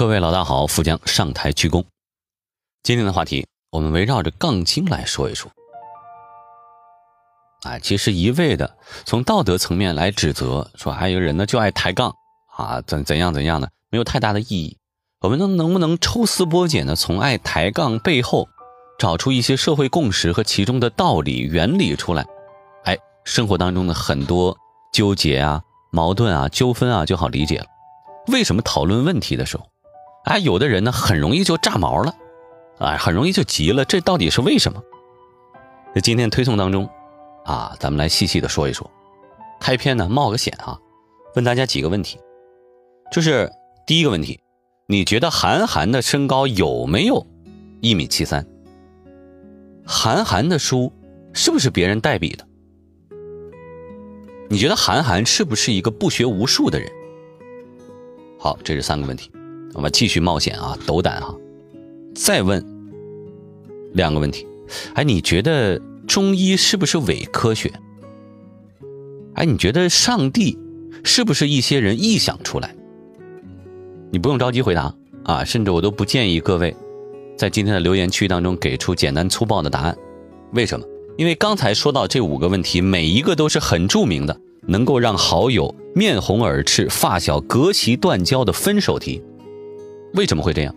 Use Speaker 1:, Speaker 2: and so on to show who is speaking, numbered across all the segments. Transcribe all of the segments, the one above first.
Speaker 1: 各位老大好，富江上台鞠躬。今天的话题，我们围绕着杠精来说一说。啊，其实一味的从道德层面来指责，说还有人呢就爱抬杠啊，怎怎样怎样的，没有太大的意义。我们能能不能抽丝剥茧的从爱抬杠背后找出一些社会共识和其中的道理原理出来？哎，生活当中的很多纠结啊、矛盾啊、纠纷啊就好理解了。为什么讨论问题的时候？哎，有的人呢很容易就炸毛了，啊，很容易就急了，这到底是为什么？在今天推送当中，啊，咱们来细细的说一说。开篇呢冒个险啊，问大家几个问题，就是第一个问题，你觉得韩寒的身高有没有一米七三？韩寒的书是不是别人代笔的？你觉得韩寒是不是一个不学无术的人？好，这是三个问题。我们继续冒险啊，斗胆哈！再问两个问题，哎，你觉得中医是不是伪科学？哎，你觉得上帝是不是一些人臆想出来？你不用着急回答啊，甚至我都不建议各位在今天的留言区当中给出简单粗暴的答案。为什么？因为刚才说到这五个问题，每一个都是很著名的，能够让好友面红耳赤、发小隔席断交的分手题。为什么会这样？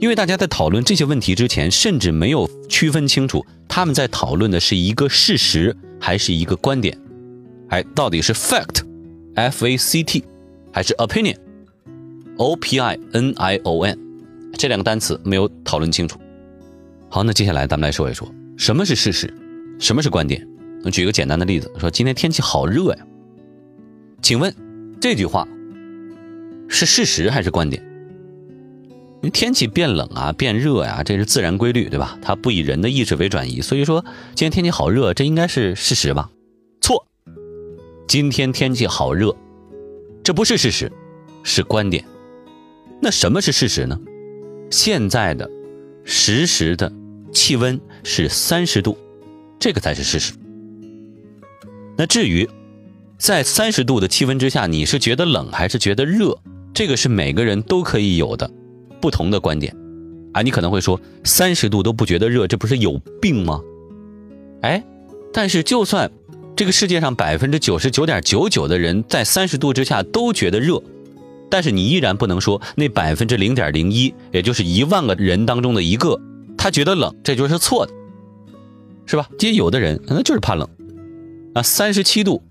Speaker 1: 因为大家在讨论这些问题之前，甚至没有区分清楚他们在讨论的是一个事实还是一个观点，哎，到底是 fact，f a c t，还是 opinion，o p i n i o n，这两个单词没有讨论清楚。好，那接下来咱们来说一说什么是事实，什么是观点。我举个简单的例子，说今天天气好热呀，请问这句话是事实还是观点？天气变冷啊，变热呀，这是自然规律，对吧？它不以人的意志为转移，所以说今天天气好热，这应该是事实吧？错，今天天气好热，这不是事实，是观点。那什么是事实呢？现在的实时的气温是三十度，这个才是事实。那至于在三十度的气温之下，你是觉得冷还是觉得热？这个是每个人都可以有的。不同的观点，啊，你可能会说三十度都不觉得热，这不是有病吗？哎，但是就算这个世界上百分之九十九点九九的人在三十度之下都觉得热，但是你依然不能说那百分之零点零一，也就是一万个人当中的一个，他觉得冷，这就是错的，是吧？其实有的人那就是怕冷，啊，三十七度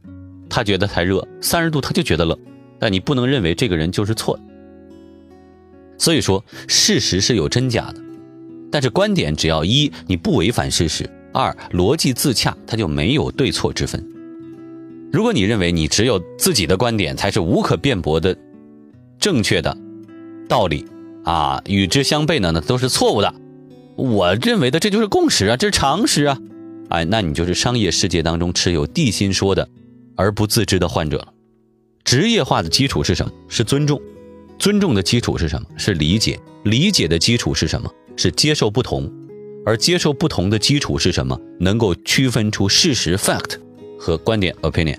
Speaker 1: 他觉得太热，三十度他就觉得冷，但你不能认为这个人就是错的。所以说，事实是有真假的，但是观点只要一你不违反事实，二逻辑自洽，它就没有对错之分。如果你认为你只有自己的观点才是无可辩驳的正确的道理啊，与之相悖的呢都是错误的。我认为的这就是共识啊，这是常识啊，哎，那你就是商业世界当中持有地心说的而不自知的患者了。职业化的基础是什么？是尊重。尊重的基础是什么？是理解。理解的基础是什么？是接受不同。而接受不同的基础是什么？能够区分出事实 （fact） 和观点 （opinion）。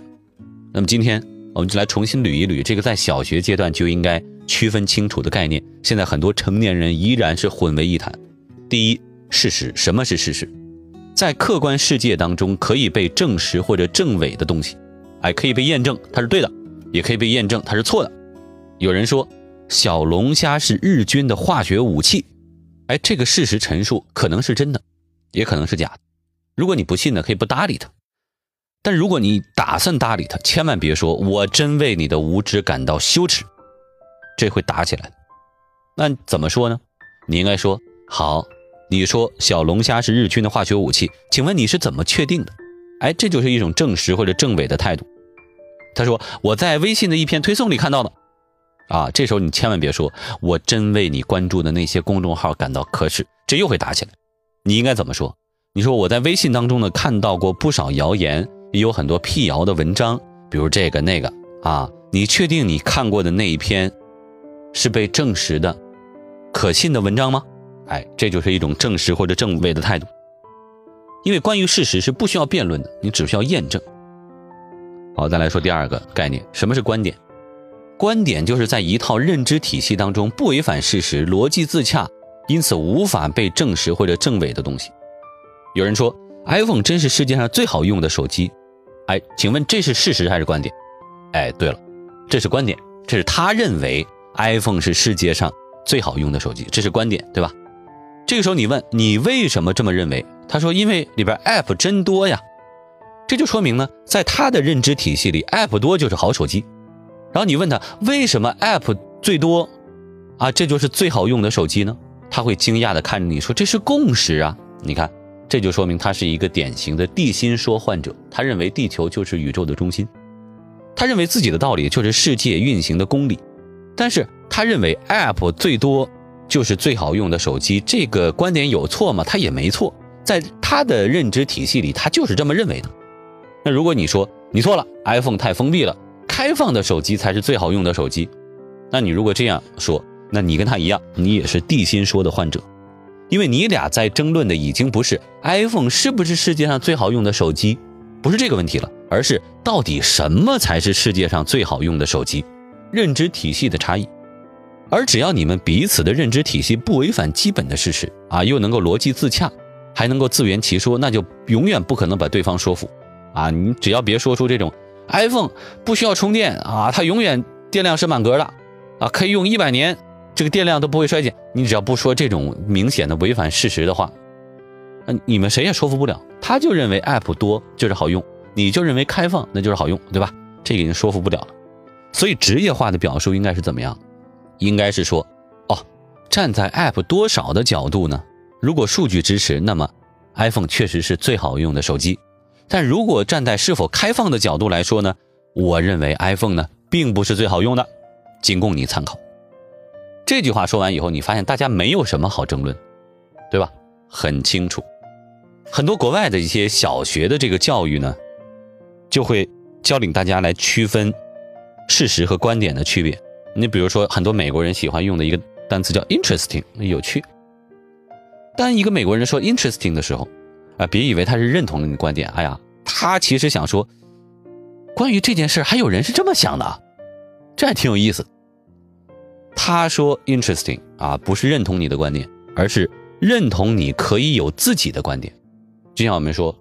Speaker 1: 那么今天我们就来重新捋一捋这个在小学阶段就应该区分清楚的概念。现在很多成年人依然是混为一谈。第一，事实。什么是事实？在客观世界当中可以被证实或者证伪的东西，哎，可以被验证它是对的，也可以被验证它是错的。有人说。小龙虾是日军的化学武器，哎，这个事实陈述可能是真的，也可能是假的。如果你不信呢，可以不搭理他。但如果你打算搭理他，千万别说“我真为你的无知感到羞耻”，这会打起来。那怎么说呢？你应该说：“好，你说小龙虾是日军的化学武器，请问你是怎么确定的？”哎，这就是一种证实或者证伪的态度。他说：“我在微信的一篇推送里看到的。”啊，这时候你千万别说，我真为你关注的那些公众号感到可耻，这又会打起来。你应该怎么说？你说我在微信当中呢看到过不少谣言，也有很多辟谣的文章，比如这个那个啊。你确定你看过的那一篇是被证实的、可信的文章吗？哎，这就是一种证实或者证伪的态度。因为关于事实是不需要辩论的，你只需要验证。好，再来说第二个概念，什么是观点？观点就是在一套认知体系当中不违反事实、逻辑自洽，因此无法被证实或者证伪的东西。有人说 iPhone 真是世界上最好用的手机，哎，请问这是事实还是观点？哎，对了，这是观点，这是他认为 iPhone 是世界上最好用的手机，这是观点，对吧？这个时候你问你为什么这么认为？他说因为里边 App 真多呀，这就说明呢，在他的认知体系里，App 多就是好手机。然后你问他为什么 App 最多，啊，这就是最好用的手机呢？他会惊讶的看着你说：“这是共识啊！”你看，这就说明他是一个典型的地心说患者。他认为地球就是宇宙的中心，他认为自己的道理就是世界运行的公理。但是他认为 App 最多就是最好用的手机，这个观点有错吗？他也没错，在他的认知体系里，他就是这么认为的。那如果你说你错了，iPhone 太封闭了。开放的手机才是最好用的手机，那你如果这样说，那你跟他一样，你也是地心说的患者，因为你俩在争论的已经不是 iPhone 是不是世界上最好用的手机，不是这个问题了，而是到底什么才是世界上最好用的手机，认知体系的差异。而只要你们彼此的认知体系不违反基本的事实啊，又能够逻辑自洽，还能够自圆其说，那就永远不可能把对方说服啊！你只要别说出这种。iPhone 不需要充电啊，它永远电量是满格的，啊，可以用一百年，这个电量都不会衰减。你只要不说这种明显的违反事实的话，那，你们谁也说服不了。他就认为 App 多就是好用，你就认为开放那就是好用，对吧？这个已经说服不了了。所以职业化的表述应该是怎么样？应该是说，哦，站在 App 多少的角度呢？如果数据支持，那么 iPhone 确实是最好用的手机。但如果站在是否开放的角度来说呢，我认为 iPhone 呢并不是最好用的，仅供你参考。这句话说完以后，你发现大家没有什么好争论，对吧？很清楚。很多国外的一些小学的这个教育呢，就会教领大家来区分事实和观点的区别。你比如说，很多美国人喜欢用的一个单词叫 interesting，有趣。当一个美国人说 interesting 的时候，啊，别以为他是认同了你的观点，哎呀，他其实想说，关于这件事还有人是这么想的，这还挺有意思。他说 interesting 啊，不是认同你的观点，而是认同你可以有自己的观点。就像我们说，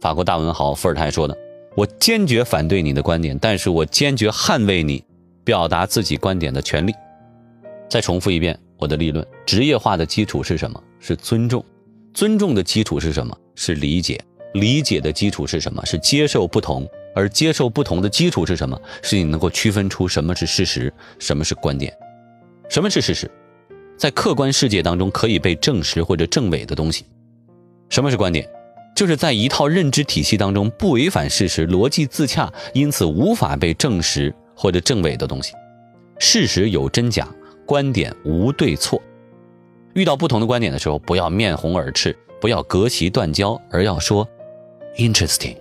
Speaker 1: 法国大文豪伏尔泰说的：“我坚决反对你的观点，但是我坚决捍卫你表达自己观点的权利。”再重复一遍我的立论：职业化的基础是什么？是尊重。尊重的基础是什么？是理解。理解的基础是什么？是接受不同。而接受不同的基础是什么？是你能够区分出什么是事实，什么是观点。什么是事实？在客观世界当中可以被证实或者证伪的东西。什么是观点？就是在一套认知体系当中不违反事实、逻辑自洽，因此无法被证实或者证伪的东西。事实有真假，观点无对错。遇到不同的观点的时候，不要面红耳赤，不要隔席断交，而要说 interesting。